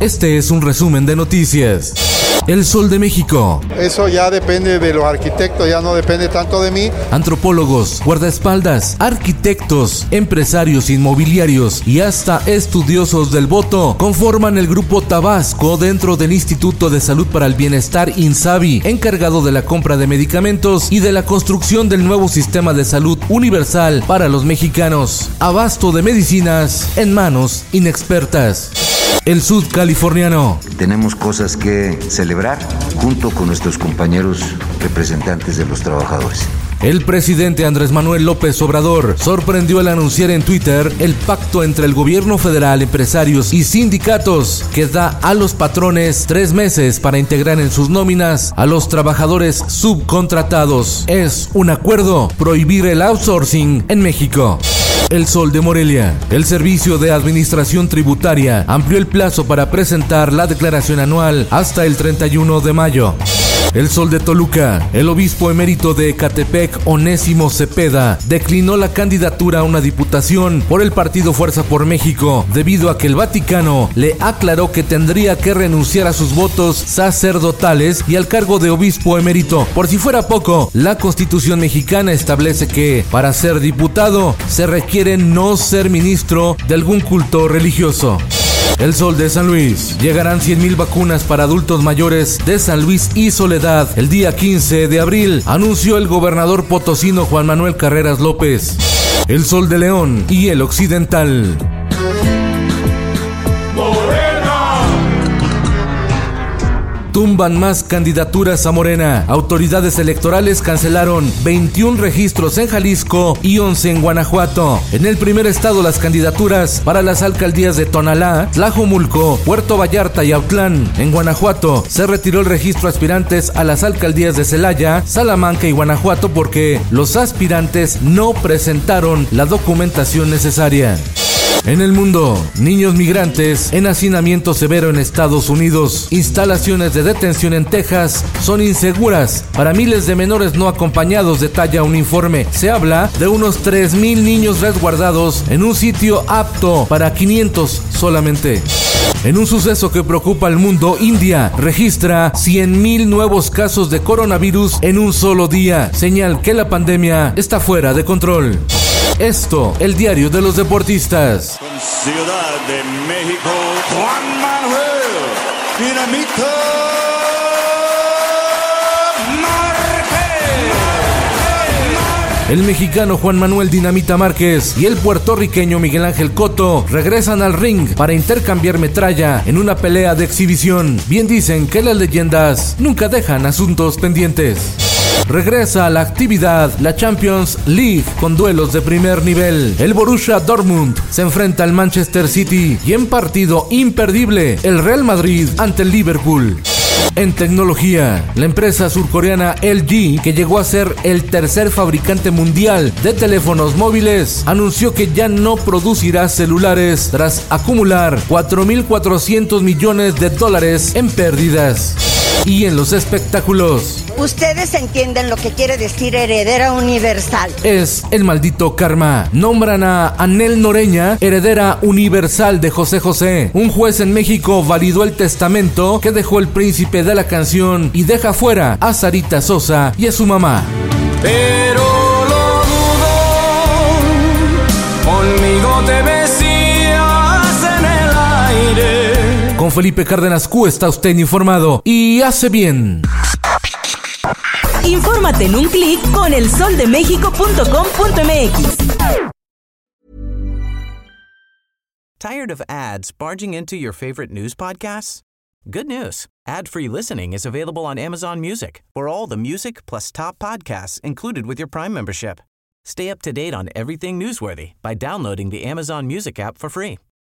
Este es un resumen de noticias. El Sol de México. Eso ya depende de los arquitectos, ya no depende tanto de mí. Antropólogos, guardaespaldas, arquitectos, empresarios inmobiliarios y hasta estudiosos del voto conforman el grupo Tabasco dentro del Instituto de Salud para el Bienestar INSABI, encargado de la compra de medicamentos y de la construcción del nuevo sistema de salud universal para los mexicanos. Abasto de medicinas en manos inexpertas. El Sud Californiano. Tenemos cosas que celebrar junto con nuestros compañeros representantes de los trabajadores. El presidente Andrés Manuel López Obrador sorprendió al anunciar en Twitter el pacto entre el gobierno federal, empresarios y sindicatos que da a los patrones tres meses para integrar en sus nóminas a los trabajadores subcontratados. Es un acuerdo prohibir el outsourcing en México. El Sol de Morelia. El Servicio de Administración Tributaria amplió el plazo para presentar la declaración anual hasta el 31 de mayo. El Sol de Toluca. El obispo emérito de Ecatepec, Onésimo Cepeda, declinó la candidatura a una diputación por el partido Fuerza por México, debido a que el Vaticano le aclaró que tendría que renunciar a sus votos sacerdotales y al cargo de obispo emérito. Por si fuera poco, la Constitución mexicana establece que para ser diputado se requiere no ser ministro de algún culto religioso. El Sol de San Luis. Llegarán 100.000 vacunas para adultos mayores de San Luis y Soledad el día 15 de abril, anunció el gobernador potosino Juan Manuel Carreras López. El Sol de León y el Occidental. Tumban más candidaturas a Morena. Autoridades electorales cancelaron 21 registros en Jalisco y 11 en Guanajuato. En el primer estado las candidaturas para las alcaldías de Tonalá, Tlajomulco, Puerto Vallarta y Autlán. En Guanajuato se retiró el registro aspirantes a las alcaldías de Celaya, Salamanca y Guanajuato porque los aspirantes no presentaron la documentación necesaria. En el mundo, niños migrantes en hacinamiento severo en Estados Unidos. Instalaciones de detención en Texas son inseguras para miles de menores no acompañados, detalla un informe. Se habla de unos 3.000 niños resguardados en un sitio apto para 500 solamente. En un suceso que preocupa al mundo, India registra 100.000 nuevos casos de coronavirus en un solo día, señal que la pandemia está fuera de control. Esto, el diario de los deportistas. Ciudad de México, Juan Manuel Dinamita El mexicano Juan Manuel Dinamita Márquez y el puertorriqueño Miguel Ángel Coto regresan al ring para intercambiar metralla en una pelea de exhibición. Bien dicen que las leyendas nunca dejan asuntos pendientes. Regresa a la actividad la Champions League con duelos de primer nivel. El Borussia Dortmund se enfrenta al Manchester City y en partido imperdible el Real Madrid ante el Liverpool. En tecnología, la empresa surcoreana LG, que llegó a ser el tercer fabricante mundial de teléfonos móviles, anunció que ya no producirá celulares tras acumular 4.400 millones de dólares en pérdidas. Y en los espectáculos, Ustedes entienden lo que quiere decir heredera universal. es el maldito karma. Nombran a Anel Noreña, heredera universal de José José. Un juez en México validó el testamento que dejó el príncipe de la canción y deja fuera a Sarita Sosa y a su mamá. Pero Con Felipe Cárdenas Q está usted informado y hace bien. Infórmate en un clic con elsoldemexico.com.mx. Tired of ads barging into your favorite news podcasts? Good news. Ad-free listening is available on Amazon Music for all the music plus top podcasts included with your Prime membership. Stay up to date on everything newsworthy by downloading the Amazon Music app for free